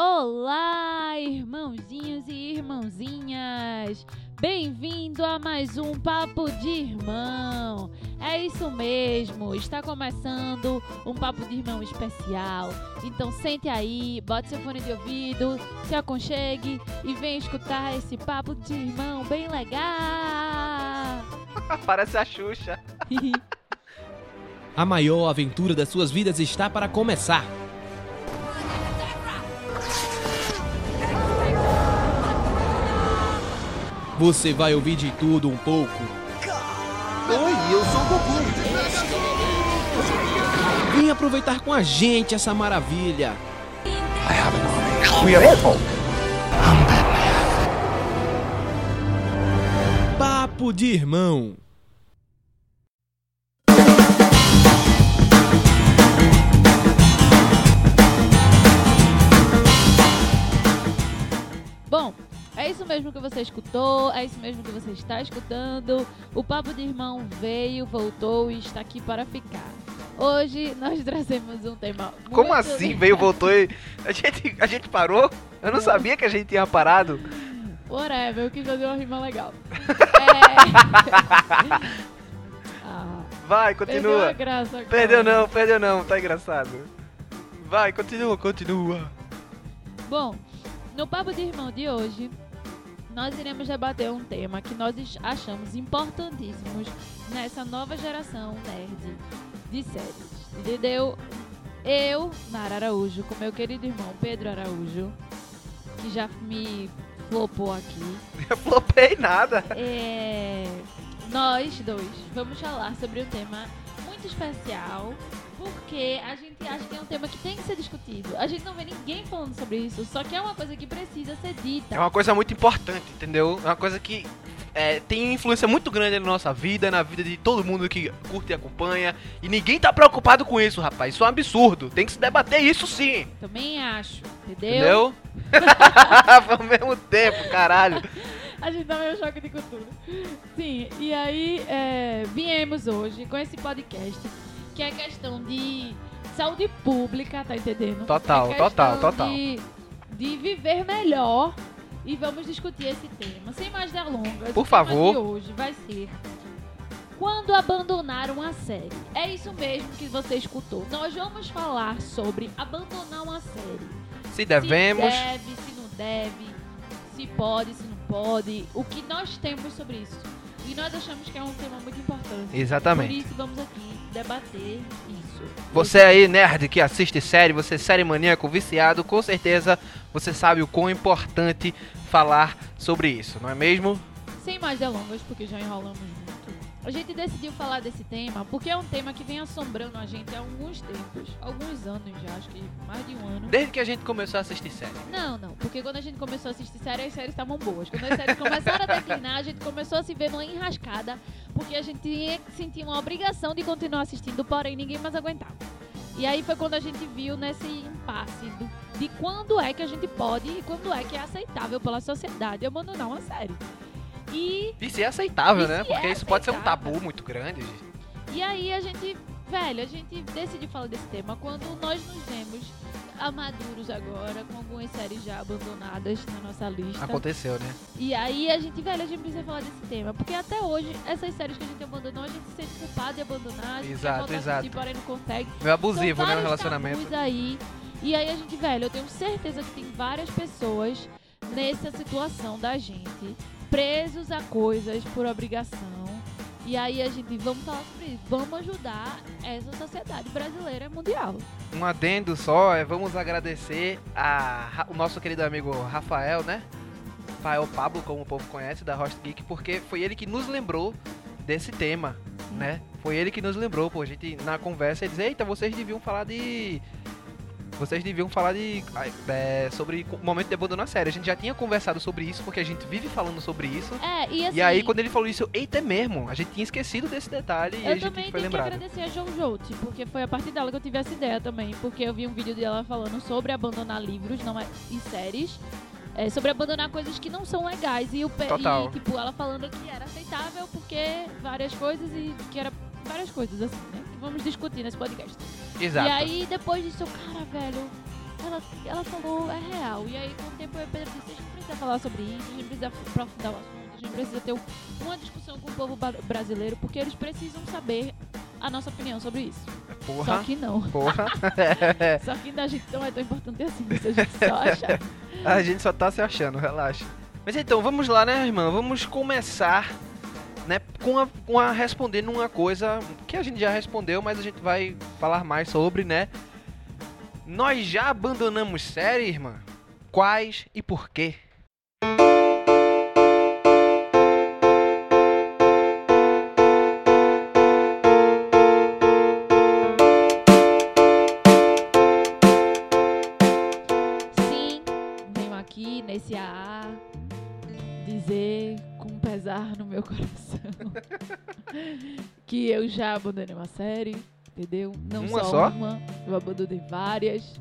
Olá, irmãozinhos e irmãzinhas! Bem-vindo a mais um Papo de Irmão. É isso mesmo, está começando um Papo de Irmão especial. Então sente aí, bote seu fone de ouvido, se aconchegue e venha escutar esse Papo de Irmão bem legal. Parece a Xuxa. A maior aventura das suas vidas está para começar. Você vai ouvir de tudo um pouco. Oi, eu sou o Goku. Vem aproveitar com a gente essa maravilha. We are Apple. Papo de irmão. É isso mesmo que você escutou, é isso mesmo que você está escutando. O Papo de Irmão veio, voltou e está aqui para ficar. Hoje nós trazemos um tema. Como assim? Veio, voltou e. A gente, a gente parou? Eu não sabia que a gente tinha parado. Whatever, eu quis fazer uma rima legal. É... ah, Vai, perdeu continua. graça agora. Perdeu não, perdeu não, tá engraçado. Vai, continua, continua. Bom, no Papo de Irmão de hoje, nós iremos debater um tema que nós achamos importantíssimos nessa nova geração nerd de séries. Entendeu? Eu, Nara Araújo, com meu querido irmão Pedro Araújo, que já me flopou aqui. Eu flopei nada. É, nós dois vamos falar sobre um tema muito especial, porque a gente acha que é um tema que tem que ser discutido. A gente não vê ninguém falando sobre isso, só que é uma coisa que precisa ser dita. É uma coisa muito importante, entendeu? É uma coisa que é, tem influência muito grande na nossa vida, na vida de todo mundo que curte e acompanha. E ninguém tá preocupado com isso, rapaz. Isso é um absurdo. Tem que se debater isso sim. Também acho, entendeu? Entendeu? Foi ao mesmo tempo, caralho. A gente tá meio choque de cultura. Sim, e aí é, viemos hoje com esse podcast, que é questão de saúde pública, tá entendendo? Total, É total, total. De, de viver melhor e vamos discutir esse tema. Sem mais delongas, Por o tema favor. de hoje vai ser quando abandonar uma série. É isso mesmo que você escutou. Nós vamos falar sobre abandonar uma série. Se devemos. Se deve, se não deve, se pode, se não pode. O que nós temos sobre isso. E nós achamos que é um tema muito importante. Por Exatamente. isso vamos aqui debater isso. Você aí, nerd, que assiste série, você é série maníaco, viciado, com certeza você sabe o quão importante falar sobre isso, não é mesmo? Sem mais delongas, porque já enrolamos muito. A gente decidiu falar desse tema porque é um tema que vem assombrando a gente há alguns tempos. Alguns anos já, acho que mais de um ano. Desde que a gente começou a assistir série. Não, não, porque quando a gente começou a assistir série, as séries estavam boas. Quando as séries começaram a declinar, a gente começou a se ver numa enrascada, porque a gente tinha que sentir uma obrigação de continuar assistindo, porém ninguém mais aguentava. E aí foi quando a gente viu nesse impasse do- de quando é que a gente pode e quando é que é aceitável pela sociedade abandonar uma série. E Isso é aceitável, Isso né? é Porque isso pode ser um tabu muito grande. E aí a gente, velho, a gente decidiu falar desse tema quando nós nos vemos amaduros agora, com algumas séries já abandonadas na nossa lista. Aconteceu, né? E aí a gente, velho, a gente precisa falar desse tema. Porque até hoje, essas séries que a gente abandonou, a gente se sente culpado de abandonar, a gente Exato, exato. assistir, porém não consegue. Meio abusivo, né? O relacionamento. aí. E aí a gente, velho, eu tenho certeza que tem várias pessoas nessa situação da gente, presos a coisas por obrigação. E aí a gente, vamos falar sobre isso, vamos ajudar essa sociedade brasileira e mundial. Um adendo só, é vamos agradecer a, o nosso querido amigo Rafael, né? Rafael Pablo, como o povo conhece, da Host Geek, porque foi ele que nos lembrou desse tema, né? Foi ele que nos lembrou, pô. A gente na conversa ele disse, eita, vocês deviam falar de. Vocês deviam falar de. é, sobre o momento de abandonar a série. A gente já tinha conversado sobre isso, porque a gente vive falando sobre isso. É, e assim. E aí, quando ele falou isso, eu, eita, é mesmo. A gente tinha esquecido desse detalhe e a Eu gente também foi tenho que lembrado. agradecer a Jojote, porque foi a partir dela que eu tive essa ideia também. Porque eu vi um vídeo dela falando sobre abandonar livros não é, e séries. é, sobre abandonar coisas que não são legais. E, o, Total. e, tipo, ela falando que era aceitável porque várias coisas e que era várias coisas assim, né? Que vamos discutir nesse podcast. Exato. E aí, depois disso, cara, velho, ela, ela falou, é real. E aí, com o tempo, eu e Pedro disse, a gente precisa falar sobre isso, a gente precisa aprofundar o assunto, a gente precisa ter uma discussão com o povo brasileiro, porque eles precisam saber a nossa opinião sobre isso. Só Porra. que não. Porra. Só que da gente não é tão importante assim, se a gente só achar. A gente só tá se achando, relaxa. Mas então, vamos lá, né, irmã? Vamos começar, né, com a, com a respondendo uma coisa que a gente já respondeu, mas a gente vai falar mais sobre, né? Nós já abandonamos série, irmã? Quais e por quê? Pesar no meu coração que eu já abandonei uma série, entendeu? Não Uma só, só? uma, eu abandonei várias.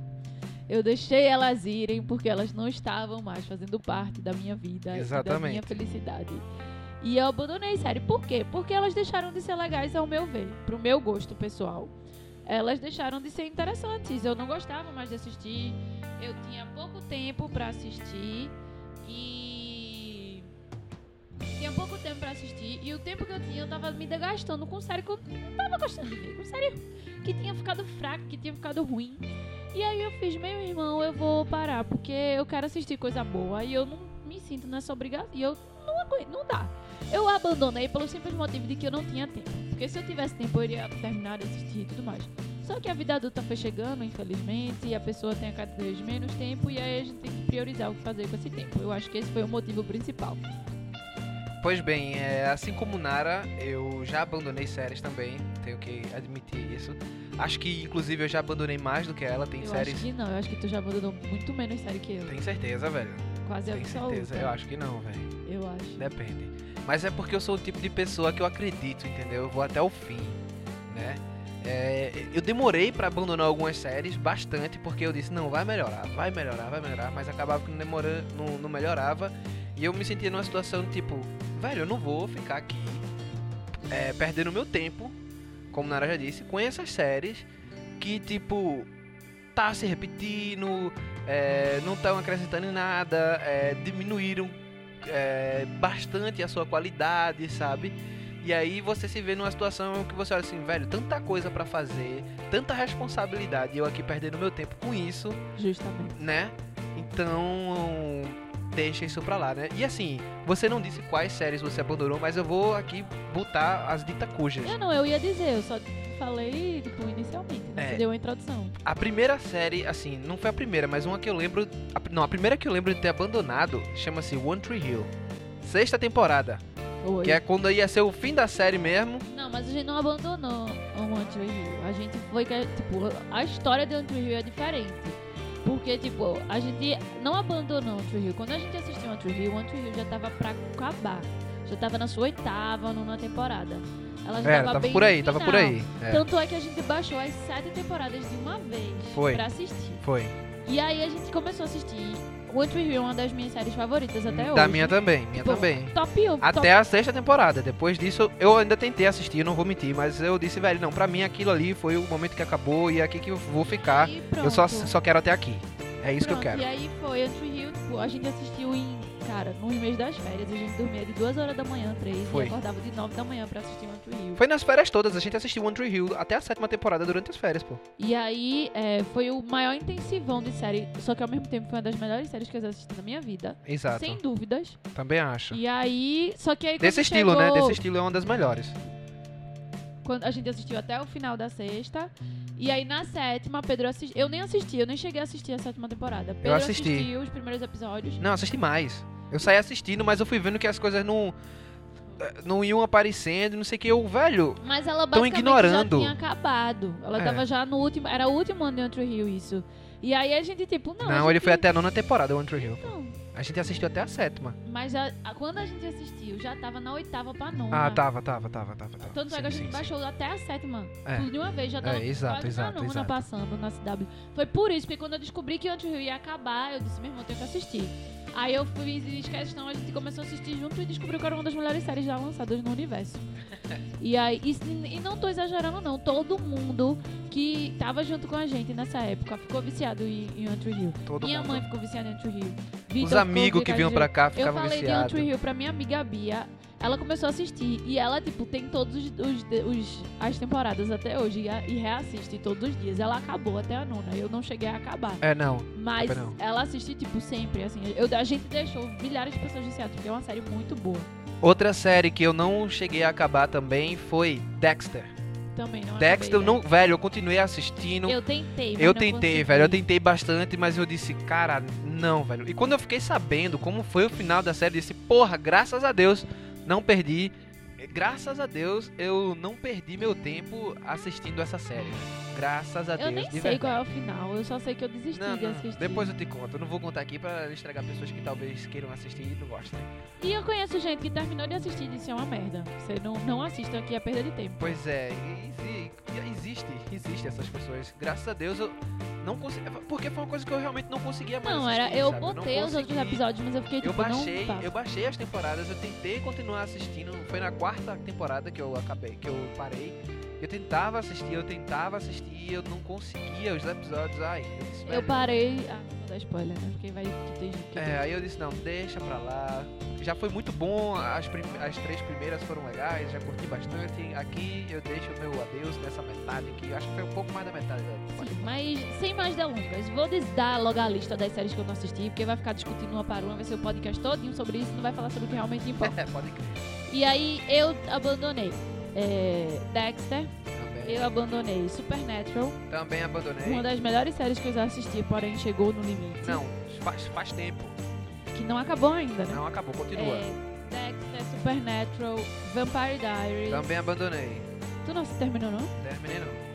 Eu deixei elas irem porque elas não estavam mais fazendo parte da minha vida e da Exatamente. minha felicidade. E eu abandonei série. Por quê? Porque elas deixaram de ser legais ao meu ver, pro meu gosto pessoal. Elas deixaram de ser interessantes. Eu não gostava mais de assistir. Eu tinha pouco tempo pra assistir tinha pouco tempo pra assistir e o tempo que eu tinha eu tava me desgastando com série que eu não tava gostando de ver, com série que tinha ficado fraca, que tinha ficado ruim. E aí eu fiz, meu irmão, eu vou parar porque eu quero assistir coisa boa e eu não me sinto nessa obrigação. E eu não aguento, não dá. Eu abandonei pelo simples motivo de que eu não tinha tempo. Porque se eu tivesse tempo, eu iria terminar de assistir e tudo mais. Só que a vida adulta foi chegando, infelizmente, e a pessoa tem cada vez menos tempo, e aí a gente tem que priorizar o que fazer com esse tempo. Eu acho que esse foi o motivo principal. Pois bem, é, assim como Nara, eu já abandonei séries também, tenho que admitir isso. Acho que, inclusive, eu já abandonei mais do que ela. Tem eu séries. acho que não, eu acho que tu já abandonou muito menos série que eu. Tem certeza, velho. Quase Tem absoluta. certeza. Eu acho que não, velho. Eu acho. Depende. Mas é porque eu sou o tipo de pessoa que eu acredito, entendeu? Eu vou até o fim, né? É, eu demorei pra abandonar algumas séries bastante, porque eu disse, não, vai melhorar, vai melhorar, vai melhorar, mas acabava que não, demora, não, não melhorava. E eu me sentia numa situação tipo, velho, eu não vou ficar aqui é, perdendo meu tempo, como Nara já disse, com essas séries que, tipo, tá se repetindo, é, não estão acrescentando em nada, é, diminuíram é, bastante a sua qualidade, sabe? E aí você se vê numa situação que você olha assim, velho, tanta coisa pra fazer, tanta responsabilidade, e eu aqui perdendo meu tempo com isso, Justamente. né? Então, deixa isso pra lá, né? E assim, você não disse quais séries você abandonou, mas eu vou aqui botar as ditas cujas. Eu não, eu ia dizer, eu só falei, tipo, inicialmente, né? É. Você deu uma introdução. A primeira série, assim, não foi a primeira, mas uma que eu lembro. a- não, a primeira que eu lembro de ter abandonado chama-se One Tree Hill. Sexta temporada. Oi. Que é quando ia ser o fim da série mesmo. Não, mas a gente não abandonou o One Tree Hill. A gente foi que, tipo, a história de One Tree Hill é diferente. Porque, tipo, a gente não abandonou One Tree Hill. Quando a gente assistiu One Tree Hill, One Tree Hill já tava pra acabar. Já tava na sua oitava, nona temporada. Ela já É, tava, tava bem por aí, tava por aí. É, Tanto é que a gente baixou as sete temporadas de uma vez Foi. pra assistir. foi. E aí a gente começou a assistir. Tree Hill é uma das minhas séries favoritas até hoje. da minha também, minha Tipo, também. Top 1. Até a sexta temporada. Depois disso, eu ainda tentei assistir, não vou mentir, mas eu disse, velho, não, pra mim aquilo ali foi o momento que acabou e é aqui que eu vou ficar. Eu só, só quero até aqui. É isso Pronto, que eu quero. E aí foi One Tree Hill, tipo, a gente assistiu em, cara, no mês das férias, a gente dormia de 2 horas da manhã, 3, Foi. e acordava de 9 da manhã pra assistir One Tree Hill. Foi nas férias todas, a gente assistiu One Tree Hill até a sétima temporada durante as férias, pô. E aí é, foi o maior intensivão de série, só que ao mesmo tempo foi uma das melhores séries que eu já assisti na minha vida. Exato. Sem dúvidas. Também acho. E aí, só que aí Desse estilo, né? chegou- Desse estilo é uma das melhores. quando a gente assistiu até o final da sexta. E aí na sétima, Pedro assistiu. Eu nem assisti, eu nem cheguei a assistir a sétima temporada. Pedro assisti. assistiu os primeiros episódios. Não, assisti mais. Eu saí assistindo, mas eu fui vendo que as coisas não. Não iam aparecendo, não sei o que. Eu, velho. Mas ela Tão basicamente ignorando. já tinha acabado. Ela É. tava já no último. Era o último ano de One Tree Hill, isso. E aí a gente, tipo, não. Não, a ele gente- foi até a nona temporada, One Tree Hill. Não. A gente assistiu até a sétima. Mas já- quando a gente assistiu, já tava na oitava pra nona. Ah, tava, tava, tava, tava. tava. Tanto é Sim, que a gente sim, sim. baixou até a sétima. É. Tudo de uma vez, já tava É, exato, exato, na nona exato. passando na CW. Foi por isso, porque quando eu descobri que One Tree Hill ia acabar, eu disse, meu irmão, eu tenho que assistir. Aí eu fui fiz questão, a gente começou a assistir junto e descobriu que era uma das melhores séries já lançadas no universo. e aí, e, e não tô exagerando não, todo mundo que tava junto com a gente nessa época ficou viciado em, em One Tree Hill. Todo minha mundo. mãe ficou viciada em One Tree Hill. Os amigos que viciado vinham pra cá eu ficavam falei de One viciados. Tree Hill pra minha amiga Bia. Ela começou a assistir e ela, tipo, tem todos os, os, as temporadas até hoje e, a- e reassiste todos os dias. Ela acabou até a nona, eu não cheguei a acabar. É, não. Mas não. ela assiste, tipo, sempre, assim. Eu, a gente deixou milhares de pessoas viciadas, porque é uma série muito boa. Outra série que eu não cheguei a acabar também foi Dexter. Também não Dexter, eu acabei, não, velho, eu continuei assistindo. né? Eu tentei, mas Eu tentei, consegui. velho, eu tentei bastante, mas eu disse, cara, não, velho. E quando eu fiquei sabendo como foi o final da série, eu disse, porra, graças a Deus, não perdi. Graças a Deus, eu não perdi meu tempo assistindo essa série. Graças a Eu Deus, nem de sei verdade. qual é o final, eu só sei que eu desisti Não, de não, assistir. depois eu te conto. Eu não vou contar aqui pra estragar pessoas que talvez queiram assistir e não gostem. E eu conheço gente que terminou de assistir e disse é uma merda. Você não, não assista aqui, é perda de tempo. Pois é, e- e- e existe, existe essas pessoas. Graças a Deus eu não consegui. Porque foi uma coisa que eu realmente não conseguia mais Não, era, assistir, eu sabe? botei os outros episódios, mas eu fiquei tipo, Eu baixei, não eu baixei as temporadas, eu tentei continuar assistindo. Foi na quarta temporada que eu acabei, que eu parei. Eu tentava assistir, eu tentava assistir, eu não conseguia os episódios. Ai, eu disse, Eu parei. Ah, não vou dar spoiler, né? Porque vai que tem que. É, aí eu disse, não, deixa pra lá. Já foi muito bom, as, prim- as três primeiras foram legais, já curti bastante. Aqui eu deixo o meu adeus nessa metade aqui. Acho que foi um pouco mais da metade da Sim, mas sem mais delongas, vou dar logo a lista das séries que eu não assisti, porque vai ficar discutindo uma para uma, vai ser o podcast todinho sobre isso, não vai falar sobre o que realmente importa. É, pode crer. e aí eu abandonei é, Dexter, Também, eu abandonei Supernatural, também abandonei. uma das melhores séries que eu já assisti, porém chegou no limite. Não, faz, faz tempo. Que não acabou ainda, né? Não acabou, continua. É, Dexter, Supernatural, Vampire Diaries. Também abandonei. Tu não se terminou, não? Terminei não.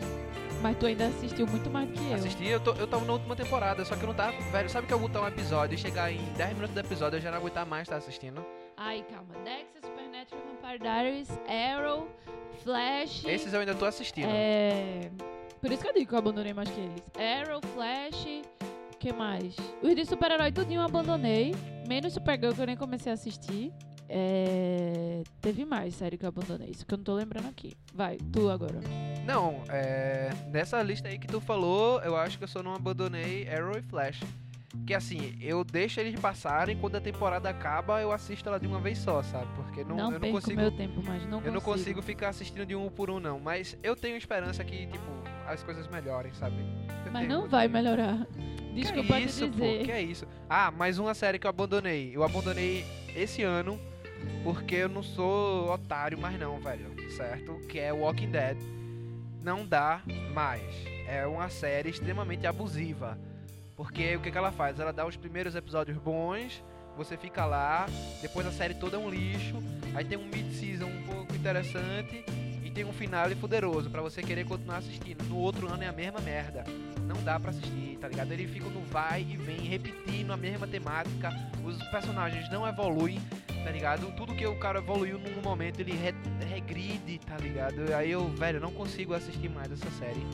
Mas tu ainda assistiu muito mais que eu. Assisti, eu, tô, eu tava na última temporada, só que eu não tava. Velho, sabe que eu botar um episódio e chegar em 10 minutos do episódio eu já não aguentar mais estar assistindo? Ai, calma. Dexter, Supernatural, Vampire Diaries, Arrow, Flash. Esses eu ainda tô assistindo. É. Por isso que eu digo que eu abandonei mais que eles. Arrow, Flash. O que mais? Os de super-herói tudinho eu abandonei. Menos Supergirl que eu nem comecei a assistir. É... Teve mais série que eu abandonei. Isso que eu não tô lembrando aqui. Vai, tu agora. Não, é. Nessa lista aí que tu falou, eu acho que eu só não abandonei Arrow e Flash. Que assim, eu deixo eles passarem, quando a temporada acaba, eu assisto ela de uma vez só, sabe? Porque não, Não, eu não consigo. meu tempo mais. Não Eu não consigo ficar assistindo de um por um, não. Mas eu tenho esperança que, tipo, as coisas melhorem, sabe? Eu Mas tenho, não vai melhorar. Desculpa que te isso, dizer. Pô, que é isso? Ah, mais uma série que eu abandonei. Eu abandonei esse ano porque eu não sou otário mais não, velho. Certo? Que é Walking Dead. Não dá mais. É uma série extremamente abusiva. Porque o que, que ela faz? Ela dá os primeiros episódios bons, você fica lá, depois a série toda é um lixo, aí tem um mid-season um pouco interessante e tem um finale poderoso pra você querer continuar assistindo. No outro ano é a mesma merda não dá pra assistir, tá ligado? Ele fica no vai e vem, repetindo a mesma temática, os personagens não evoluem, tá ligado? Tudo que o cara evoluiu num momento, ele re- regride, tá ligado? Aí eu, velho, não consigo assistir mais essa série.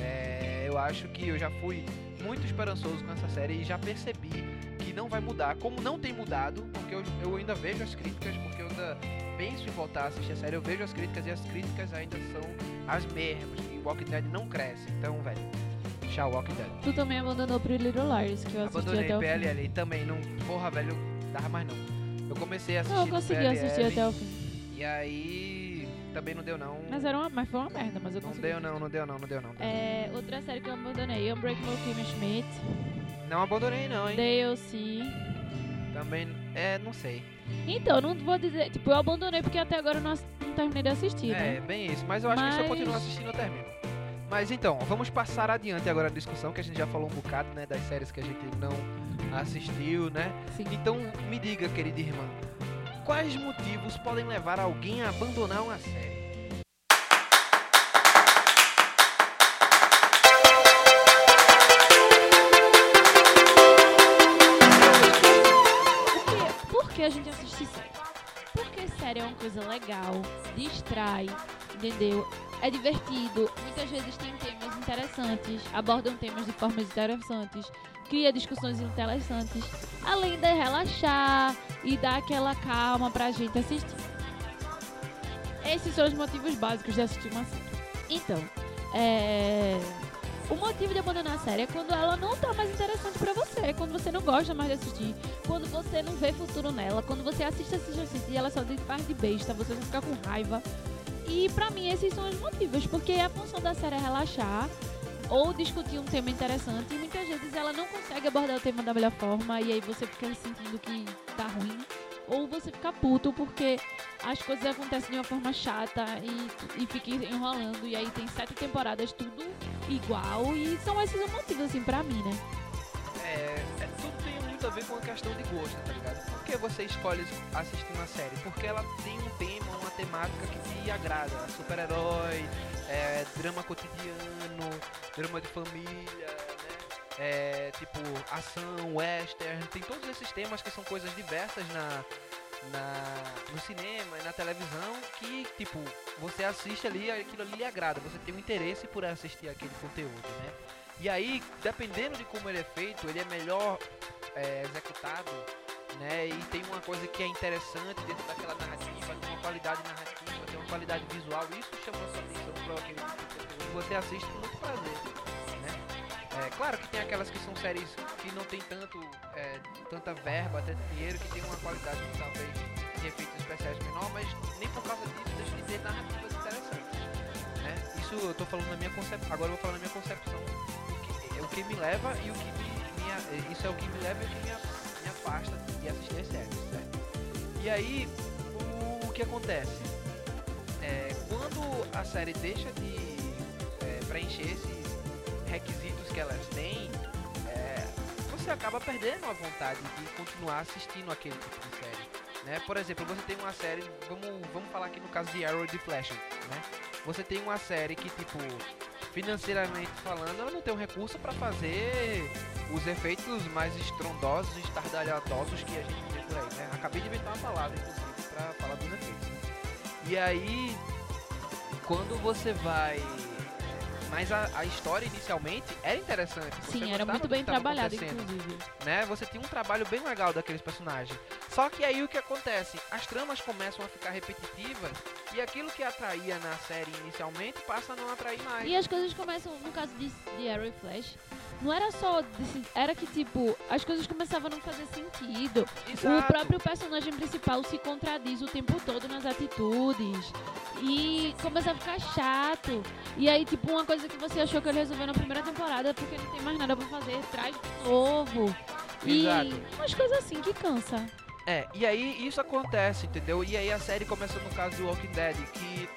É, eu acho que eu já fui muito esperançoso com essa série e já percebi que não vai mudar, como não tem mudado, porque eu, eu ainda vejo as críticas, porque eu ainda penso em voltar a assistir a série, eu vejo as críticas e as críticas ainda são as mesmas, que Walking Dead não cresce, então, velho, tchau Walking Dead. Tu também abandonou Pretty Little Liars, que eu assisti Abandonei até o fim. PLL e também não, porra, velho, dava mais não. Eu comecei a assistir Não, eu consegui PLL, assistir até o fim. E aí, também não deu não. Mas, era uma, mas foi uma merda, mas eu Não consegui. deu não, não deu não, não deu não. É, outra série que eu abandonei, Unbreakable Kimmy Schmidt, Não abandonei não, hein. DLC. Também, é, não sei. Então, não vou dizer, tipo, eu abandonei porque até agora eu não, não terminei de assistir, É, né? bem isso. Mas eu acho que se eu Mas- continuar assistindo, eu termino. Mas então, vamos passar adiante agora a discussão, que a gente já falou um bocado, né, das séries que a gente não assistiu, né? Sim. Então, me diga, querida irmã, quais motivos podem levar alguém a abandonar uma série? Por que, a gente assiste série? Porque série é uma coisa legal, distrai, entendeu? É divertido, muitas vezes tem temas interessantes, abordam temas de formas interessantes, cria discussões interessantes, além de relaxar e dar aquela calma pra gente assistir. Esses são os motivos básicos de assistir uma série. Então, é... o motivo de abandonar a série é quando ela não tá mais interessante pra você, quando você não gosta mais de assistir, quando você não vê futuro nela, quando você assiste, assiste, assiste e ela só te faz de besta, você fica com raiva. E pra mim esses são os motivos, porque a função da série é relaxar ou discutir um tema interessante e muitas vezes ela não consegue abordar o tema da melhor forma e aí você fica sentindo que tá ruim ou você fica puto porque as coisas acontecem de uma forma chata e, e fica enrolando e aí tem sete temporadas tudo igual e são esses os motivos assim pra mim, né? Muito a ver com a questão de gosto, tá ligado? Por que você escolhe assistir uma série? Porque ela tem um tema, uma temática que te agrada. Super-herói, é, drama cotidiano, drama de família, né? É, tipo, ação, western, tem todos esses temas que são coisas diversas na, na, no cinema e na televisão que, tipo, você assiste ali aquilo ali lhe agrada, você tem um interesse por assistir aquele conteúdo, né? E aí, dependendo de como ele é feito, ele é melhor é, executado, né? E tem uma coisa que é interessante dentro daquela narrativa, tem uma qualidade narrativa, tem uma qualidade visual, isso chama a sua atenção para aquele conteúdo. E você assiste com muito prazer, né? É, claro que tem aquelas que são séries que não tem tanto, é, tanta verba, tanto dinheiro, que tem uma qualidade talvez de efeitos especiais menor, mas nem por causa disso deixa de ter narrativas interessantes, né? Isso eu tô falando na minha concepção, agora eu vou falar na minha concepção o que, o que me leva e o que me, me, isso é o que me leva e que me, me afasta de assistir as séries, certo? E aí, o, o que acontece? É, quando a série deixa de é, preencher esses requisitos que elas têm, é, você acaba perdendo a vontade de continuar assistindo aquele tipo de série. Né? Por exemplo, você tem uma série, vamos, vamos falar aqui no caso de Arrow de Flash, né? Você tem uma série que, tipo, financeiramente falando, ela não tem um recurso para fazer os efeitos mais estrondosos e estardalhadosos que a gente vê por aí, né? Acabei de inventar uma palavra, inclusive, para falar dos efeitos. E aí, quando você vai mas a, a, história inicialmente era interessante. Sim, era muito bem trabalhada, inclusive. Né? Você tinha um trabalho bem legal daqueles personagens. Só que aí o que acontece? As tramas começam a ficar repetitivas e aquilo que atraía na série inicialmente passa a não atrair mais. E as coisas começam, no caso de, de Arrow e Flash, não era só. Era que, tipo, as coisas começavam a não fazer sentido. Exato. O próprio personagem principal se contradiz o tempo todo nas atitudes. E começa a ficar chato. E aí, tipo, uma coisa que você achou que ele resolveu na primeira temporada porque não tem mais nada pra fazer, traz de novo. Exato. E umas coisas assim que cansa. É, e aí isso acontece, entendeu? E aí a série começa no caso do Walking Dead, que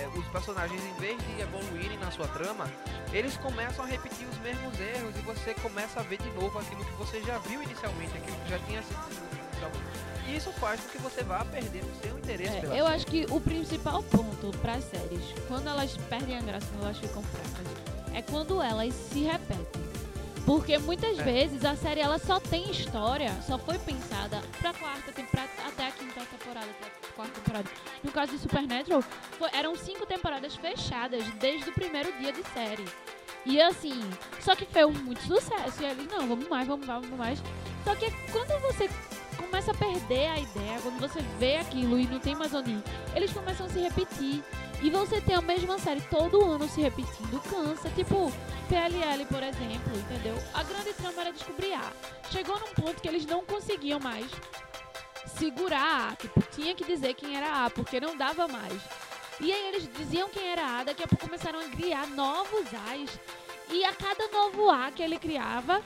é, os personagens, em vez de evoluírem na sua trama, eles começam a repetir os mesmos erros e você começa a ver de novo aquilo que você já viu inicialmente, aquilo que já tinha sido inicialmente. E isso faz com que você vá perdendo o seu interesse É, pela eu série. acho que o principal ponto para as séries, quando elas perdem a graça, quando elas ficam fracas, é quando elas se repetem. Porque muitas É. vezes a série ela só tem história, só foi pensada pra quarta temporada, até a quinta temporada, até a quarta temporada. No caso de Supernatural, foi- eram cinco temporadas fechadas desde o primeiro dia de série. E assim, só que foi um muito sucesso. E eles, não, vamos mais, vamos mais, vamos mais. Só que quando você começa a perder a ideia, quando você vê aquilo e não tem mais onde ir, eles começam a se repetir. E você tem a mesma série todo ano se repetindo, cansa. Tipo, PLL, por exemplo, entendeu? A grande trama era descobrir A. Chegou num ponto que eles não conseguiam mais segurar A. Tipo, tinha que dizer quem era A, porque não dava mais. E aí eles diziam quem era A, daqui a pouco começaram a criar novos A's. E a cada novo A que ele criava,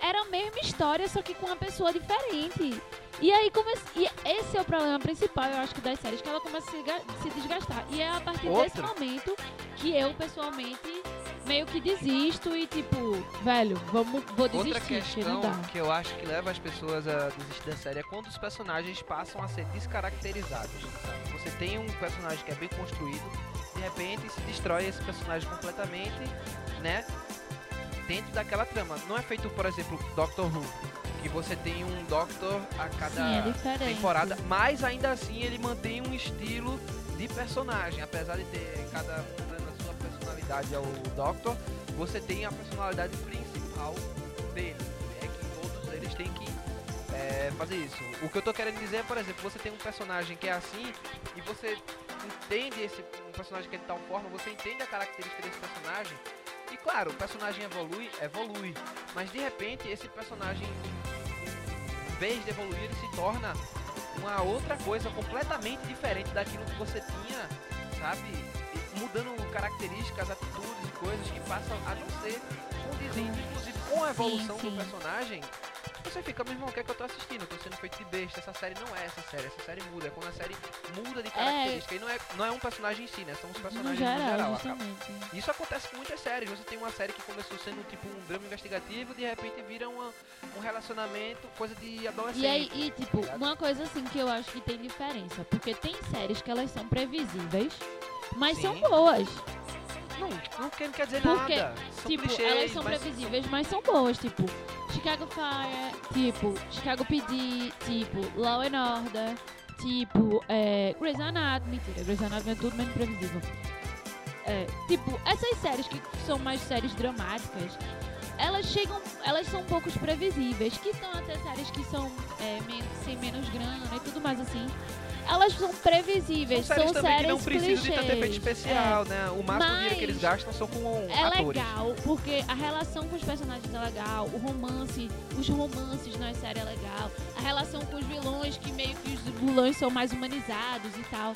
era a mesma história, só que com uma pessoa diferente. E aí começa. E esse é o problema principal, eu acho que das séries, que ela começa a se, se desgastar. E é a partir desse Outro. momento que eu, pessoalmente, meio que desisto e tipo, velho, vamos, vou desistir, Outra que questão dá. que eu acho que leva as pessoas a desistir da série é quando os personagens passam a ser descaracterizados. Você tem um personagem que é bem construído, de repente se destrói esse personagem completamente, né? Dentro daquela trama. Não é feito, por exemplo, Doctor Who, que você tem um Doctor a cada Sim, é temporada, mas ainda assim ele mantém um estilo de personagem, apesar de ter cada um dando a sua personalidade ao Doctor, você tem a personalidade principal dele. fazer isso. O que eu tô querendo dizer é, por exemplo, você tem um personagem que é assim e você entende esse um personagem que é de tal forma, você entende a característica desse personagem. Claro, o personagem evolui, evolui, mas de repente esse personagem em vez de evoluir, ele se torna uma outra coisa completamente diferente daquilo que você tinha, sabe? Mudando características, atitudes e coisas que passam a não ser condizentes, inclusive com a evolução sim. do personagem. Você fica, meu irmão, o que é que eu tô assistindo? Eu tô sendo feito de besta. Essa série não é essa série. Essa série muda. É quando a série muda de característica. E não é, não é um personagem em si, né? São os No personagens geral, no geral. justamente. Isso acontece com muitas séries. Você tem uma série que começou sendo tipo um drama investigativo, de repente vira uma, um relacionamento, coisa de adolescente. E aí, e tipo, ligado? uma coisa assim que eu acho que tem diferença, porque tem séries que elas são previsíveis, mas Sim. são boas. Não, não quer, não quer dizer Porque, nada. São tipo, clichês, elas são mas previsíveis, mas são boas, tipo, Chicago Fire, tipo, Chicago PD, tipo, Law and Order, tipo, é, Grey's Anatomy, mentira, Grey's Anatomy é tudo menos previsível. É, tipo, essas séries que são mais séries dramáticas, elas chegam, elas são poucos previsíveis, que são até séries que são é, men- sem menos grana e tudo mais assim. Elas são previsíveis, São são séries também que não séries precisam de tanto efeito especial, né? O máximo dinheiro que eles Mas gastam são com É atores. legal, porque a relação com os personagens é legal, o romance, os romances na série é legal, a relação com os vilões, que meio que os vilões são mais humanizados e tal.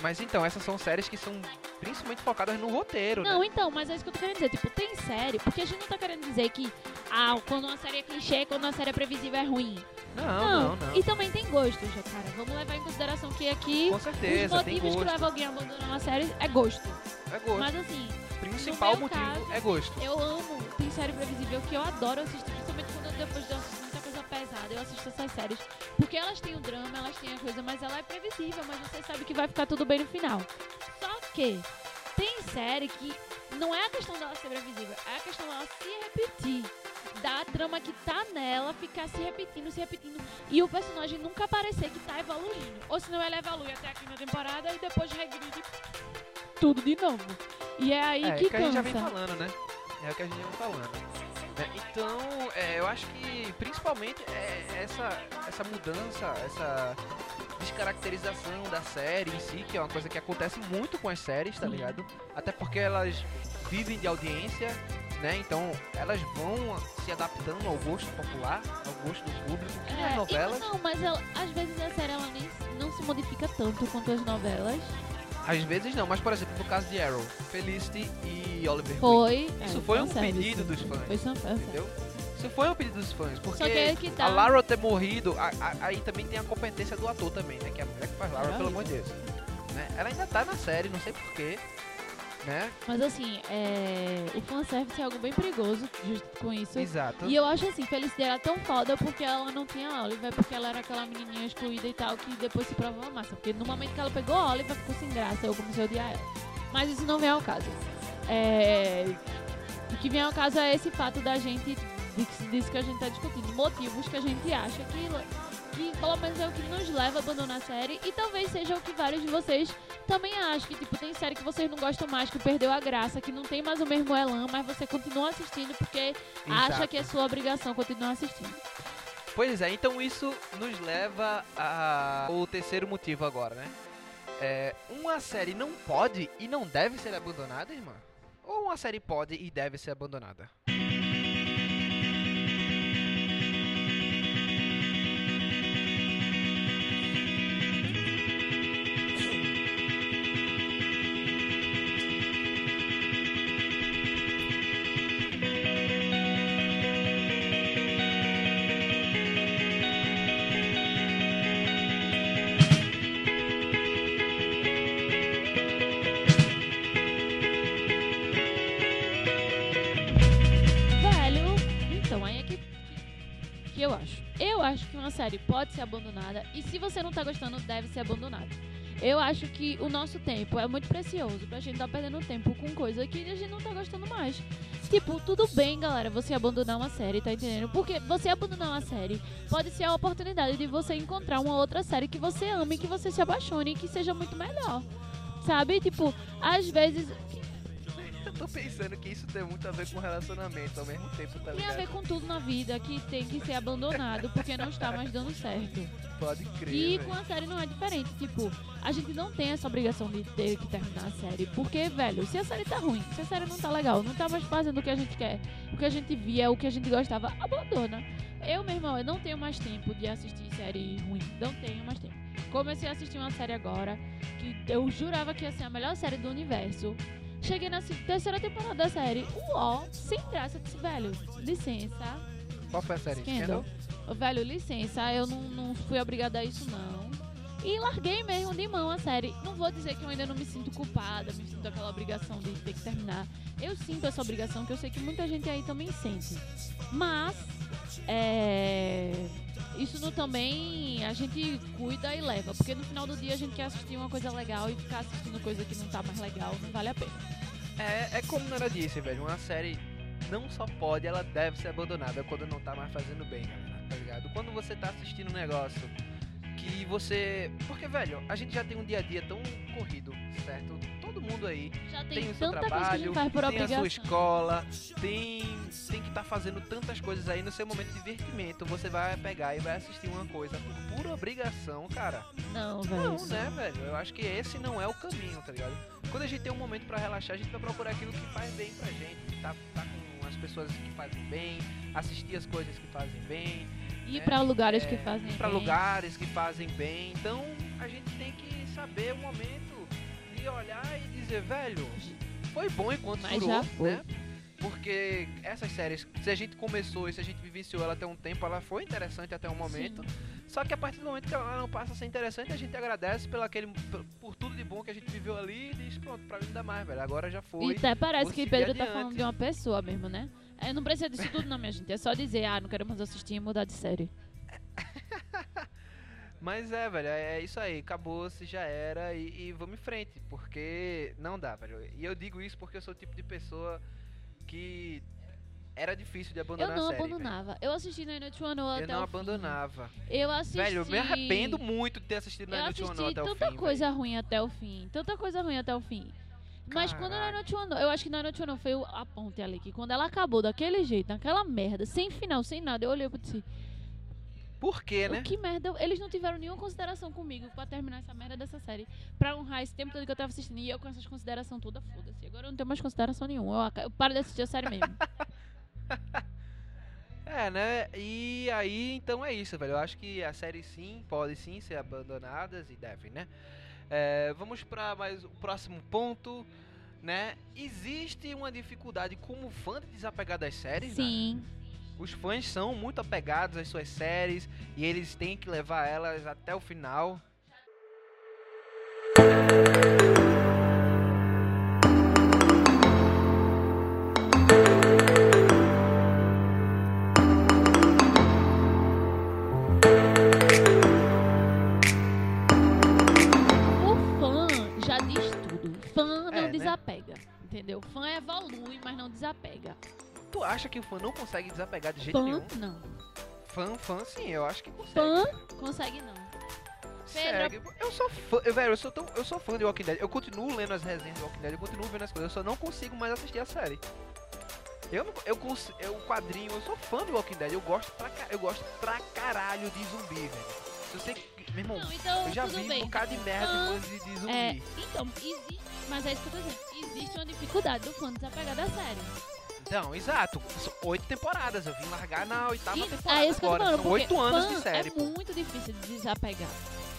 Mas então, essas são séries que são principalmente focadas no roteiro, Não, né? então, mas é isso que eu tô querendo dizer. Tipo, tem série, porque a gente não tá querendo dizer que, ah, quando uma série é clichê, quando uma série é previsível é ruim. Não, não, não. E também tem gosto, já, cara. Vamos levar em consideração que aqui Com os certeza, tem motivos que levam alguém a abandonar uma série é gosto. É gosto. Mas assim, O principal motivo caso, é gosto. Eu amo, tem série previsível que eu adoro assistir, principalmente quando eu, depois de assistir pesada, eu assisto essas séries. Porque elas têm o drama, elas têm a coisa, mas ela é previsível, mas você sabe que vai ficar tudo bem no final. Só que tem série que não é a questão dela ser previsível, é a questão dela se repetir. Da trama que tá nela ficar se repetindo, se repetindo. E o personagem nunca aparecer que tá evoluindo. Ou senão ela evolui até a quinta temporada e depois regride tudo de novo. E é aí É, que que a gente já vem falando, né? É o que a gente já vem falando. Então, é, eu acho que principalmente é essa, essa mudança, essa descaracterização da série em si, que é uma coisa que acontece muito com as séries, tá ligado? Até porque elas vivem de audiência, né? Então elas vão se adaptando ao gosto popular, ao gosto do público, que É, nas novelas, não, mas ela- às vezes a série ela nem, não se modifica tanto quanto as novelas. Às vezes não, mas por exemplo, no caso de Arrow, Felicity e Oliver Queen, Foi. Isso é, foi um fanservice. pedido dos fãs. Foi fanservice. entendeu? Isso foi um pedido dos fãs, porque que tá. A Lara ter morrido, a- a- aí também tem a competência do ator também, né? Que é a mulher que faz Lara, Caralho. pelo amor de Deus. Né? Ela ainda tá na série, não sei porquê. Né? Mas assim, é, o fanservice é algo bem perigoso justo com isso. Exato. E eu acho assim, Felicity era tão foda porque ela não tinha Oliver, porque ela era aquela menininha excluída e tal, que depois se provava massa. Porque no momento que ela pegou a Oliver, ficou sem graça, eu comecei a odiar ela. Mas isso não vem ao caso. É, o que vem ao caso é esse fato da gente, disso que a gente tá discutindo, motivos que a gente acha que, que pelo menos é o que nos leva a abandonar a série e talvez seja o que vários de vocês também acham, que tipo, tem série que vocês não gostam mais, que perdeu a graça, que não tem mais o mesmo elan, mas você continua assistindo porque acha Exato. que é sua obrigação continuar assistindo. Pois é, então isso nos leva ao terceiro motivo agora, né? É, uma série não pode e não deve ser abandonada, irmã? Ou uma série pode e deve ser abandonada? Pode ser abandonada e se você não tá gostando, deve ser abandonada. Eu acho que o nosso tempo é muito precioso pra gente tá perdendo tempo com coisa que a gente não tá gostando mais. Tipo, tudo bem, galera, você abandonar uma série, tá entendendo? Porque você abandonar uma série pode ser a oportunidade de você encontrar uma outra série que você ame, que você se apaixone e que seja muito melhor. Sabe? Tipo, às vezes tô pensando que isso tem muito a ver com relacionamento ao mesmo tempo, tá Tem a ligado? ver com tudo na vida que tem que ser abandonado porque não está mais dando certo. Pode crer. E velho. com a série não é diferente. Tipo, a gente não tem essa obrigação de ter que terminar a série. Porque, velho, se a série tá ruim, se a série não tá legal, não tá mais fazendo o que a gente quer, o que a gente via, o que a gente gostava, abandona. Eu, meu irmão, eu não tenho mais tempo de assistir série ruim. Não tenho mais tempo. Comecei a assistir uma série agora que eu jurava que ia ser a melhor série do universo. Cheguei na terceira temporada da série. Uó, sem graça. Disse, velho, licença. Qual foi a série? Scandal. Ô, Velho, licença, eu não, não fui obrigada a isso, não. E larguei mesmo de mão a série. Não vou dizer que eu ainda não me sinto culpada, me sinto aquela obrigação de ter que terminar. Eu sinto essa obrigação, que eu sei que muita gente aí também sente. Mas, é. Isso também a gente cuida e leva. Porque no final do dia a gente quer assistir uma coisa legal e ficar assistindo coisa que não tá mais legal, não vale a pena. É, é como Nara disse, velho. Uma série não só pode, ela deve ser abandonada quando não tá mais fazendo bem. Tá ligado? Quando você tá assistindo um negócio que você. Porque, velho, a gente já tem um dia a dia tão corrido, certo? Mundo aí Já tem, tem o seu que trabalho, gente faz por tem obrigação. a sua escola, tem, tem que estar fazendo tantas coisas aí no seu momento de divertimento. Você vai pegar e vai assistir uma coisa por pura obrigação, cara. Não, velho. Não, né, velho? Eu acho que esse não é o caminho, tá ligado? Quando a gente tem um momento pra relaxar, a gente vai procurar aquilo que faz bem pra gente. Tá, tá com as pessoas que fazem bem, assistir as coisas que fazem bem, Ir né? pra lugares que É, fazem ir pra bem. lugares que fazem bem. Então a gente tem que saber o momento de olhar e dizer, velho, foi bom enquanto Mas durou, foi. né? Porque essas séries, se a gente começou e se a gente vivenciou ela até um tempo, ela foi interessante até um momento. Só que a partir do momento que ela não passa a ser interessante, a gente agradece pelo aquele, por, tudo de bom que a gente viveu ali e diz, pronto, pra mim não dá mais, velho. Agora já E foi. até parece que Pedro tá adiante. falando de uma pessoa mesmo, né? É, não precisa disso tudo não, minha gente. É só dizer, ah, não quero mais assistir e mudar de série. Mas é, velho, é isso aí, acabou-se, já era e, e vamos em frente, porque não dá, velho. E eu digo isso porque eu sou o tipo de pessoa que era difícil de Eu abandonar não a série. velho. abandonava. Eu assisti na Noite One Eu até não o fim. abandonava. Eu assisti... Velho, eu me arrependo muito de ter assistido Eu na Noite assisti One até o tanta fim. coisa ruim até o fim. Tanta coisa ruim até o fim. Mas quando na. Noite One, eu acho que na Noite One foi o- a ponte ali, que quando ela acabou daquele jeito, naquela merda, sem final, sem nada, eu olhei disse, velho. Por quê, né? o que merda, eles não tiveram nenhuma consideração comigo pra terminar essa merda dessa série, pra honrar esse tempo todo que eu tava assistindo, e eu com essas considerações todas, foda-se, agora eu não tenho mais consideração nenhuma, eu, eu paro de assistir a série mesmo. É, né? E aí, então é isso, velho. Eu acho que a série sim, pode sim ser abandonadas e devem, né? É, vamos para mais o próximo ponto, né? Existe uma dificuldade como fã de desapegar das séries, né? Os fãs são muito apegados às suas séries e eles têm que levar elas até o final. o fã já diz tudo, fã não É, né? desapega, entendeu? Fã evolui, mas não desapega. Tu acha que o fã não consegue desapegar de jeito Fã, nenhum? não. Fã, fã sim, eu acho que consegue. Fã, consegue não. Segue. Eu sou fã, eu, velho, eu sou, tão, eu sou fã de Walking Dead. Eu continuo lendo as resenhas de Walking Dead, eu continuo vendo as coisas, eu só não consigo mais assistir a série. Eu não, eu, eu quadrinho, eu sou fã de Walking Dead, eu gosto pra, eu gosto pra caralho de zumbi, velho. Se você, meu irmão, Não, então eu já vi um bem. bocado de merda coisa de, de zumbi. É, então, existe, mas é isso que eu tô dizendo. Existe uma dificuldade do fã desapegar da série. Então, exato. Oito temporadas, eu vim largar na oitava E temporada é isso que eu tô falando, oito anos de série. É pô. muito difícil de desapegar.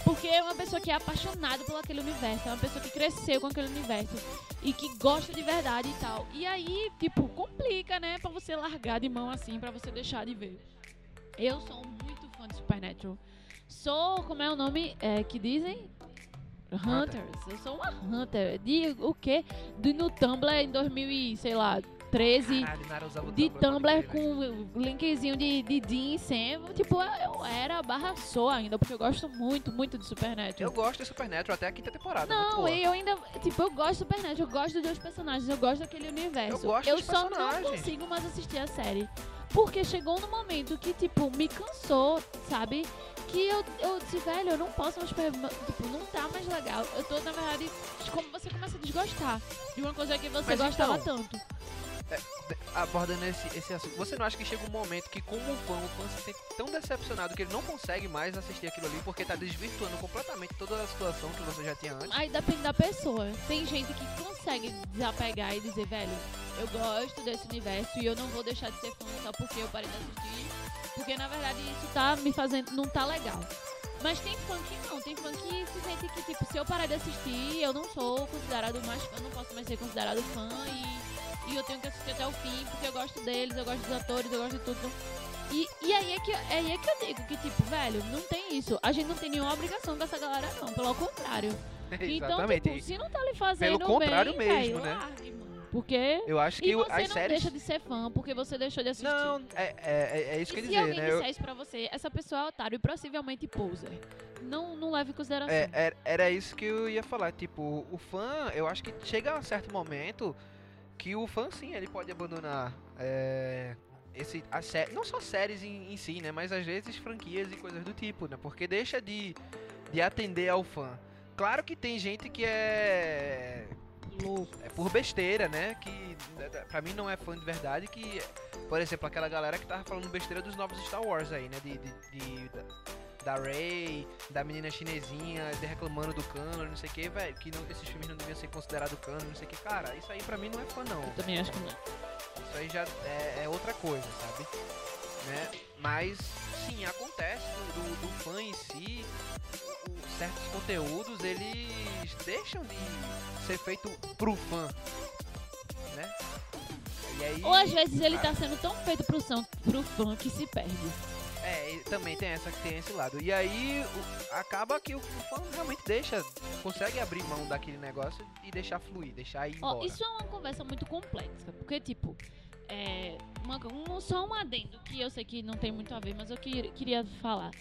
Porque é uma pessoa que é apaixonada por aquele universo, é uma pessoa que cresceu com aquele universo e que gosta de verdade e tal. E aí, tipo, complica, né, pra você largar de mão assim, pra você deixar de ver. Eu sou muito fã de Supernatural. Sou, como é o nome é, que dizem? Hunters. Eu sou uma Hunter. De o quê? De, no Tumblr em 2000 e, sei lá, 13 Caralho, de Tumblr com linkzinho de, de Dean e Sam. Tipo, eu era barra sou ainda, porque eu gosto muito, muito de Eu Supernatural. gosto de Supernatural até a quinta temporada. Não, e eu ainda, tipo, eu gosto de Supernatural, eu gosto dos personagens, eu gosto daquele universo. Eu gosto dos só não personagens. consigo mais assistir a série. Porque chegou no momento que, tipo, me cansou, sabe? Que eu, eu disse, velho, eu não posso mais. Tipo, não tá mais legal. Eu tô, na verdade, como você começa a desgostar de uma coisa que você Mas gostava então, tanto. Abordando esse, esse assunto, você não acha que chega um momento que, como fã, o fã se sente tão decepcionado que ele não consegue mais assistir aquilo ali porque tá desvirtuando completamente toda a situação que você já tinha antes? Aí depende da pessoa. Tem gente que consegue desapegar e dizer, velho, eu gosto desse universo e eu não vou deixar de ser fã só porque eu parei de assistir. Porque na verdade isso tá me fazendo. não tá legal. Mas tem fã que não, tem fã que se sente que, tipo, se eu parar de assistir, eu não sou considerado mais fã, não posso mais ser considerado fã e, e eu tenho que assistir até o fim, porque eu gosto deles, eu gosto dos atores, eu gosto de tudo. E, e aí, é que, aí é que eu digo que, tipo, velho, não tem isso. A gente não tem nenhuma obrigação com essa galera, não. Pelo contrário. Então, tipo, se não tá lhe fazendo Pelo contrário bem, mesmo, velho, né? largue. Porque... eu acho que E você não séries. deixa de ser fã porque você deixou de assistir. Não, é, é, é isso que eu e ia se dizer, alguém né? Eu- disser isso pra você, essa pessoa é otário e possivelmente poser. Não, não leve em consideração. É, era, era isso que eu ia falar. Tipo, o fã, eu acho que chega a um certo momento que o fã, sim, ele pode abandonar é, esse, a sé- não só séries em, em si, né? Mas às vezes franquias e coisas do tipo, né? Porque deixa de, de atender ao fã. Claro que tem gente que é. É por besteira, né? Que né, pra mim não é fã de verdade. Que, por exemplo, aquela galera que tava falando besteira dos novos Star Wars aí, né? De, de, de- da, da Rey, da menina chinesinha, de reclamando do cano, não sei o que, velho. Que não- esses filmes não deviam ser considerados cano, não sei o que. Cara, isso aí pra mim não é fã, não. Eu também acho que não. Isso aí já é, é outra coisa, sabe? Né? Mas, sim, acontece do, do- do fã em si, certos conteúdos, eles deixam de ser feito pro fã, né? E aí, Ou às vezes ele tá sendo tão feito pro, são, pro fã que se perde. É, também tem essa tem esse lado. E aí o- acaba que o, o fã realmente deixa, consegue abrir mão daquele negócio e deixar fluir, deixar ir embora. isso é uma conversa muito complexa, porque, tipo, é, uma- um- só um adendo que eu sei que não tem muito a ver, mas eu que- queria falar.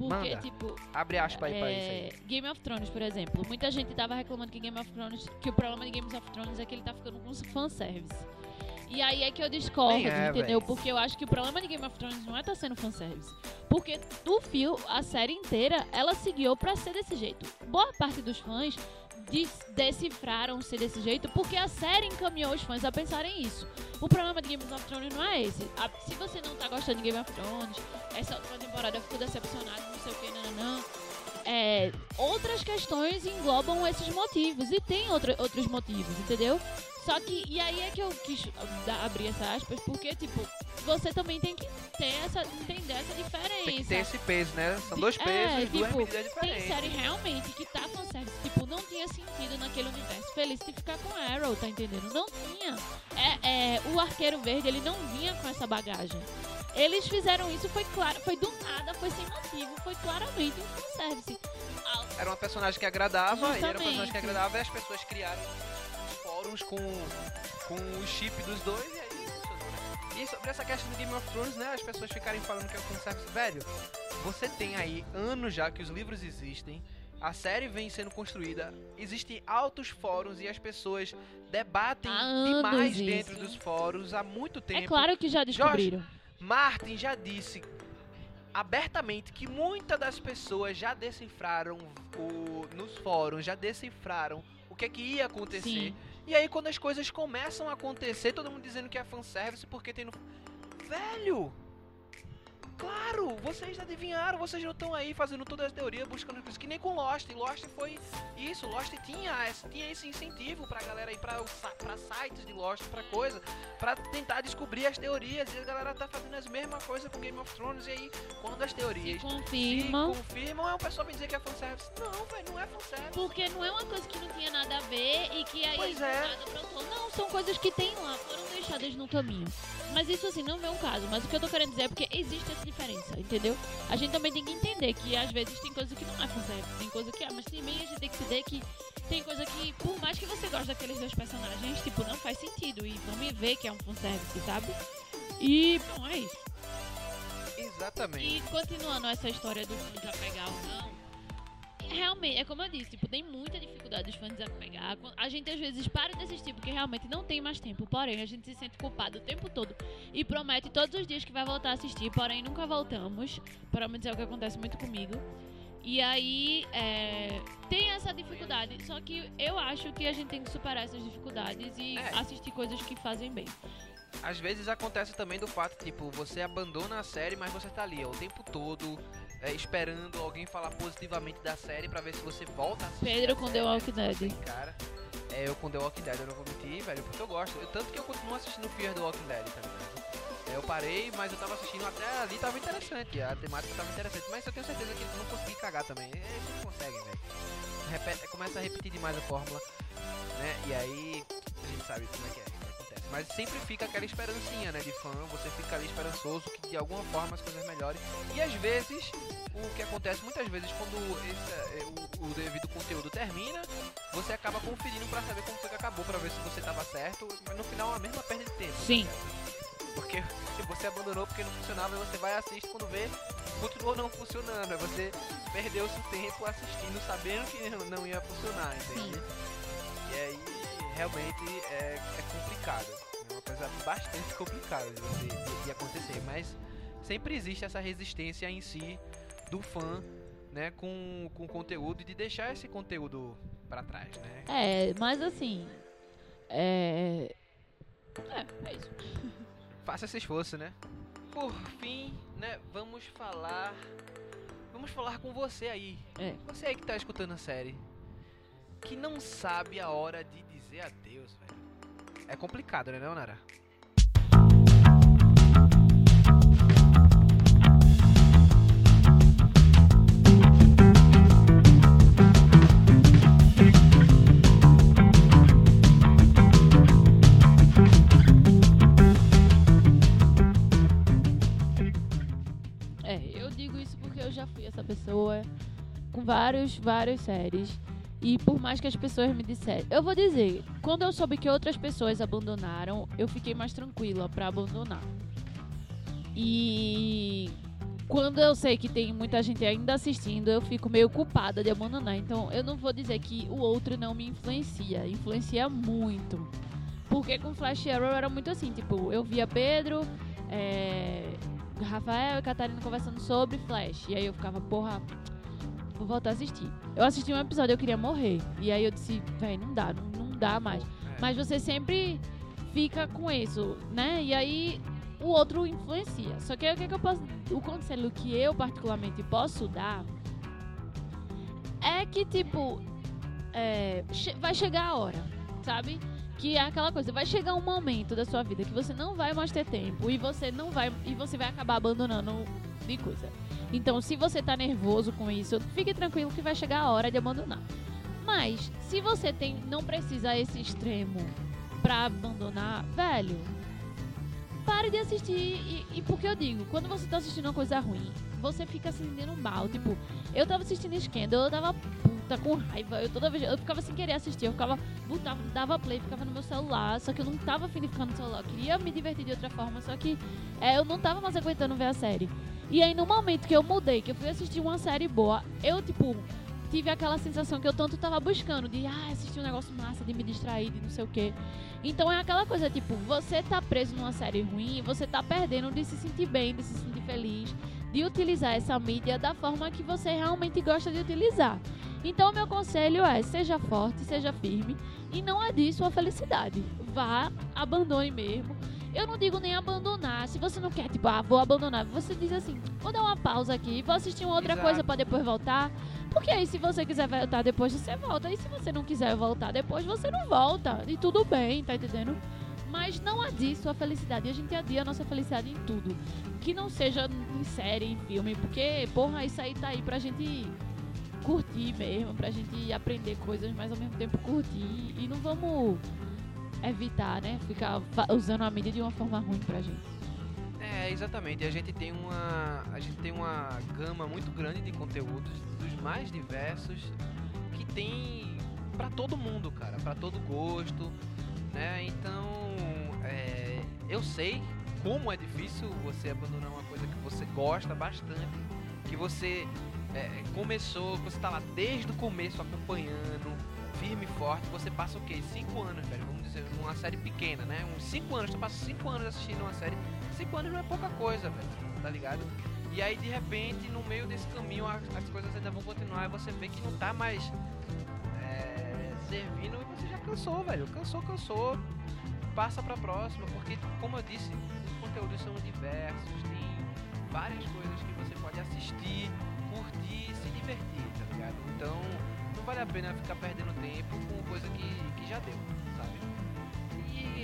Porque, Manda. tipo, Abre aspas aí pra isso é, aí. Game of Thrones, por exemplo. Muita gente tava reclamando que Game of Thrones, que o problema de Game of Thrones é que ele tá ficando com fanservice. E aí é que eu discordo, é, entendeu? Porque eu acho que o problema de Game of Thrones não é tá sendo fanservice. Porque do fio, a série inteira, ela seguiu pra ser desse jeito. Boa parte dos fãs decifraram ser desse jeito porque a série encaminhou os fãs a pensarem isso. O problema de Game of Thrones não é esse. A- se você não tá gostando de Game of Thrones, essa última temporada ficou decepcionado, não sei o que, nananã. É, outras questões englobam esses motivos. E tem outra, outros motivos, entendeu? Só que, e aí é que eu quis dar- abrir essas aspas, porque, tipo, você também tem que ter essa, entender essa diferença. Tem que ter esse peso, né? São De- dois é, pesos, duas tipo, medidas Tem diferentes. série realmente que tá fanservice, tipo, não tinha sentido naquele universo. Felicity ficar com Arrow, tá entendendo? Não tinha. É, é, o Arqueiro Verde, ele não vinha com essa bagagem. Eles fizeram isso, foi claro, foi do nada, foi sem motivo, foi claramente um fanservice. Ah, Era uma personagem que agradava, e era uma personagem que agradava, e as pessoas criaram fóruns com, com o chip dos dois, e aí funcionou, né? E sobre essa questão do Game of Thrones, né? As pessoas ficarem falando que é um fanservice. Velho, você tem aí anos já que os livros existem, a série vem sendo construída, existem altos fóruns e as pessoas debatem demais isso. dentro dos fóruns há muito tempo. é claro que já descobriram. Martin já disse abertamente que muitas das pessoas já decifraram o, nos fóruns, já decifraram o que é que ia acontecer. Sim. E aí quando as coisas começam a acontecer, todo mundo dizendo que é fanservice porque tem no. Velho! Claro, vocês adivinharam, vocês não estão aí fazendo toda a teoria, buscando coisas que nem com Lost. Lost foi isso, Lost tinha, esse- tinha esse incentivo pra galera ir pra, pra sites de Lost, pra coisa, pra tentar descobrir as teorias. E a galera tá fazendo as mesmas coisas com Game of Thrones. E aí, quando as Se teorias se confirmam. confirmam, é o pessoal vem dizer que é fanservice. Não, velho, não é fanservice. Porque não é uma coisa que não tinha nada a ver e que aí Pois é. nada brotou. Não, são coisas que tem lá, foram deixadas no caminho. Mas isso assim, não é um caso. Mas o que eu tô querendo dizer é porque existe essa diferença, entendeu? A gente também tem que entender que às vezes tem coisa que não é fanservice, tem coisa que é, mas também a gente tem que entender que tem coisa que, por mais que você goste daqueles dois personagens, tipo, não faz sentido. E vamos ver que é um fanservice, sabe? E, bom, é isso. Exatamente. E continuando essa história do fã desapegar ou não, realmente, é como eu disse, tipo, tem muita dificuldade dos fãs desapegar. A gente às vezes para de assistir porque realmente não tem mais tempo. Porém, a gente se sente culpado o tempo todo e promete todos os dias que vai voltar a assistir. Porém, nunca voltamos. Pelo menos é o que acontece muito comigo. E aí é, tem essa dificuldade. Só que eu acho que a gente tem que superar essas dificuldades e É. assistir coisas que fazem bem. Às vezes acontece também do fato, tipo, você abandona a série, mas você tá ali ó, o tempo todo é, esperando alguém falar positivamente da série pra ver se você volta a assistir. Pedro com série, The né? Walking Dead. Cara. É, eu com The Walking Dead eu não vou mentir, velho, porque eu gosto. Eu- tanto que eu continuo assistindo Fear the Walking Dead, tá ligado? É, eu parei, mas eu tava assistindo até ali, tava interessante, a temática tava interessante, mas eu tenho certeza que eles não consegui cagar também. É, Eles não conseguem, velho. Repete- Começa a repetir demais a fórmula, né? E aí a gente sabe como é que é. Mas sempre fica aquela esperancinha, né, de fã, você fica ali esperançoso que de alguma forma as coisas melhorem. E às vezes, o que acontece muitas vezes quando esse, é, o, o devido conteúdo termina, você acaba conferindo pra saber como foi que acabou, pra ver se você tava certo, mas no final é a mesma perda de tempo. tá Sim. ligado? Porque se você abandonou porque não funcionava, você vai assistir quando vê, continuou não funcionando. Aí você perdeu seu tempo assistindo, sabendo que não- não ia funcionar, entende? E aí realmente é, é complicado. É uma coisa bastante complicada de, de, de acontecer. Mas sempre existe essa resistência em si do fã, né, com, com o conteúdo e de deixar esse conteúdo pra trás, né? É, mas assim. É. É, é isso. Faça esse esforço, né? Por fim, né, vamos falar. Vamos falar com você aí. É. Você aí que tá escutando a série. Que não sabe a hora de dizer adeus, velho. É complicado, né, não, Nara? É, eu digo isso porque eu já fui essa pessoa com vários, várias séries. E por mais que as pessoas me disserem, eu vou dizer, quando eu soube que outras pessoas abandonaram, eu fiquei mais tranquila pra abandonar. E quando eu sei que tem muita gente ainda assistindo, eu fico meio culpada de abandonar. Então eu não vou dizer que o outro não me influencia, influencia muito. Porque com Flash Arrow era muito assim, tipo, eu via Pedro, é, Rafael e Catarina conversando sobre Flash. E aí eu ficava, porra, vou voltar a assistir. Eu assisti um episódio, eu queria morrer. E aí eu disse, véi, não dá, não, não dá mais. É. Mas você sempre fica com isso, né? E aí o outro influencia. Só que aí o que, que eu posso. O conselho que eu particularmente posso dar é que, tipo, é, che- vai chegar a hora, sabe? Que é aquela coisa, vai chegar um momento da sua vida que você não vai mais ter tempo e você não vai. E você vai acabar abandonando de coisa. Então, se você tá nervoso com isso, fique tranquilo que vai chegar a hora de abandonar. Mas, se você tem, não precisa esse extremo pra abandonar, velho, pare de assistir. E, e porque eu digo, quando você tá assistindo uma coisa ruim, você fica se sentindo mal. Tipo, eu tava assistindo Scandal, eu tava puta com raiva. Eu toda vez. Eu ficava sem querer assistir. Eu ficava. Botava, dava play, ficava no meu celular. Só que eu não tava afim de ficar no celular. Eu queria me divertir de outra forma. Só que é, eu não tava mais aguentando ver a série. E aí, no momento que eu mudei, que eu fui assistir uma série boa, eu, tipo, tive aquela sensação que eu tanto tava buscando, de, ah, assistir um negócio massa, de me distrair, de não sei o quê. Então é aquela coisa, tipo, você tá preso numa série ruim, você tá perdendo de se sentir bem, de se sentir feliz, de utilizar essa mídia da forma que você realmente gosta de utilizar. Então, meu conselho é: seja forte, seja firme e não adie sua felicidade. Vá, abandone mesmo. Eu não digo nem abandonar. Se você não quer, tipo, ah, vou abandonar. Você diz assim: vou dar uma pausa aqui, vou assistir uma outra Exato. coisa pra depois voltar. Porque aí, se você quiser voltar depois, você volta. E se você não quiser voltar depois, você não volta. E tudo bem, tá entendendo? Mas não adie sua felicidade. E a gente adia a nossa felicidade em tudo. Que não seja em série, em filme. Porque, porra, isso aí tá aí pra gente curtir mesmo. Pra gente aprender coisas, mas ao mesmo tempo curtir. E não vamos evitar, né? Ficar usando a mídia de uma forma ruim pra gente. É, exatamente. A gente tem uma a gente tem uma gama muito grande de conteúdos dos mais diversos que tem pra todo mundo, cara, Pra todo gosto, né? Então, é, eu sei como é difícil você abandonar uma coisa que você gosta bastante, que você é, começou, você tá lá desde o começo acompanhando, firme e forte, você passa o quê? Cinco anos, velho, numa série pequena, né? Uns cinco anos, você passa cinco anos assistindo uma série. Cinco anos não é pouca coisa, velho, tá ligado? E aí de repente, no meio desse caminho, as, as coisas ainda vão continuar e você vê que não tá mais é, servindo e você já cansou, velho. Cansou, cansou. Passa pra próxima, porque como eu disse, os conteúdos são diversos, tem várias coisas que você pode assistir, curtir, se divertir, tá ligado? Então não vale a pena ficar perdendo tempo com coisa que, que já deu,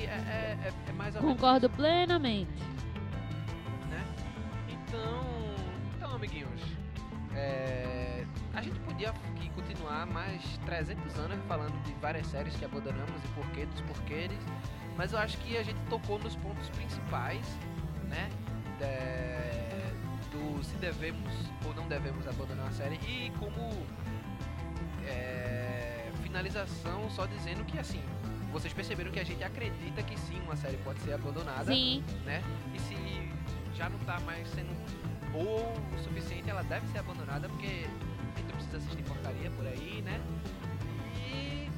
é, é, é, é mais ou menos Concordo plenamente. né? Então, então amiguinhos, é, a gente podia continuar mais 300 anos falando de várias séries que abandonamos e porquê dos porquês, mas eu acho que a gente tocou nos pontos principais, né? É, do se devemos ou não devemos abandonar a série e como é, finalização só dizendo que assim vocês perceberam que a gente acredita que sim uma série pode ser abandonada Sim, né? E se já não tá mais sendo boa o suficiente, ela deve ser abandonada, porque a gente não precisa assistir porcaria por aí, né? E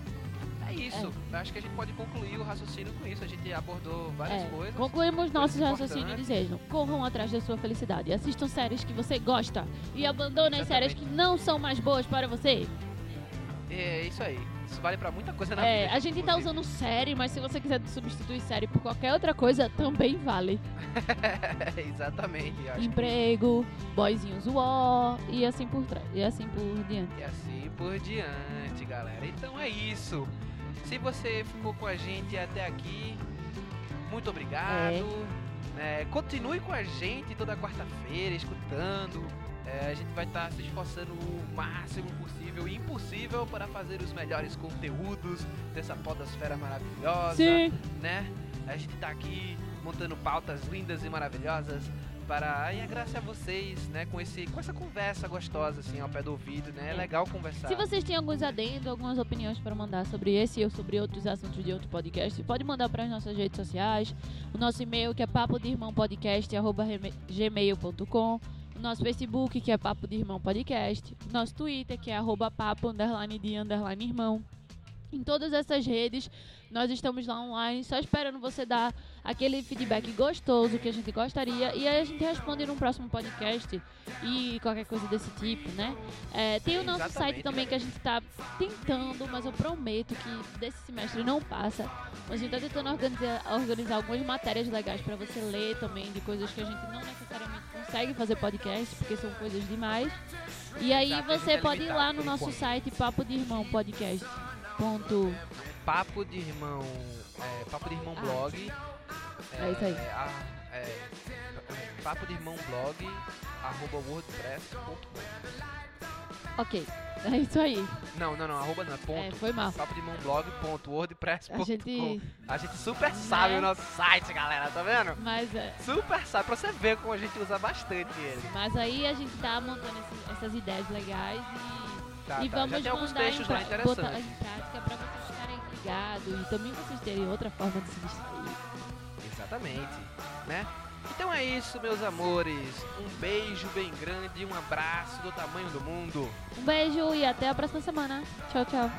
é isso. Eu acho que a gente pode concluir o raciocínio com isso. A gente abordou várias é. coisas. Concluímos nossos raciocínios dizendo: corram atrás da sua felicidade. Assistam séries que você gosta e abandonem as séries que não são mais boas para você. É isso aí. Isso vale pra muita coisa na É, vida. a gente tá inclusive. usando série, mas se você quiser substituir série por qualquer outra coisa, também vale. Exatamente. eu acho que- Emprego, boyzinhos uó e assim por trás. E assim por diante. E assim por diante, galera. Então é isso. Se você ficou com a gente até aqui, muito obrigado. É, continue com a gente toda quarta-feira, escutando. É, a gente vai estar se esforçando o máximo possível e impossível para fazer os melhores conteúdos dessa podosfera maravilhosa Sim. né? A gente tá aqui montando pautas lindas e maravilhosas para e a graça a vocês, né, com esse com essa conversa gostosa assim ao pé do ouvido, né? É É. legal conversar. Se vocês têm alguns adendos, algumas opiniões para mandar sobre esse ou sobre outros assuntos de outro podcast, pode mandar para as nossas redes sociais. O nosso e-mail que é papo de irmão podcast gmail.com. O nosso Facebook que é papo de irmão podcast. Nosso Twitter que é arroba papo underline de underline irmão. Em todas essas redes, nós estamos lá online, só esperando você dar aquele feedback gostoso que a gente gostaria. E aí a gente responde num próximo podcast e qualquer coisa desse tipo, né? É, tem o nosso Exatamente, site também que a gente tá tentando, mas eu prometo que desse semestre não passa. Mas a gente tá tentando organizar, organizar algumas matérias legais para você ler também, de coisas que a gente não necessariamente consegue fazer podcast, porque são coisas demais. E aí você é pode ir lá no nosso site Papo de Irmão Podcast. Ponto. Papo de irmão, é, papo de irmão Ah. blog. É isso aí. a- é, papo de irmão blog arroba wordpress.com. Ok, é isso aí. Não, não, não, arroba não, é ponto. É, foi mal. Papo de irmão blog.wordpress.com. A gente. A gente super sabe Né? o nosso site, galera, tá vendo? Mas, é, Super sabe, pra você ver como a gente usa bastante ele. mas aí a gente tá montando esse- essas ideias legais e Tá, e tá. vamos Já tem alguns textos lá botar em prática para vocês ficarem ligados e também vocês terem outra forma de se distrair. Exatamente, né? Então é isso, meus amores. Um beijo bem grande e um abraço do tamanho do mundo. Um beijo e até a próxima semana. Tchau, tchau.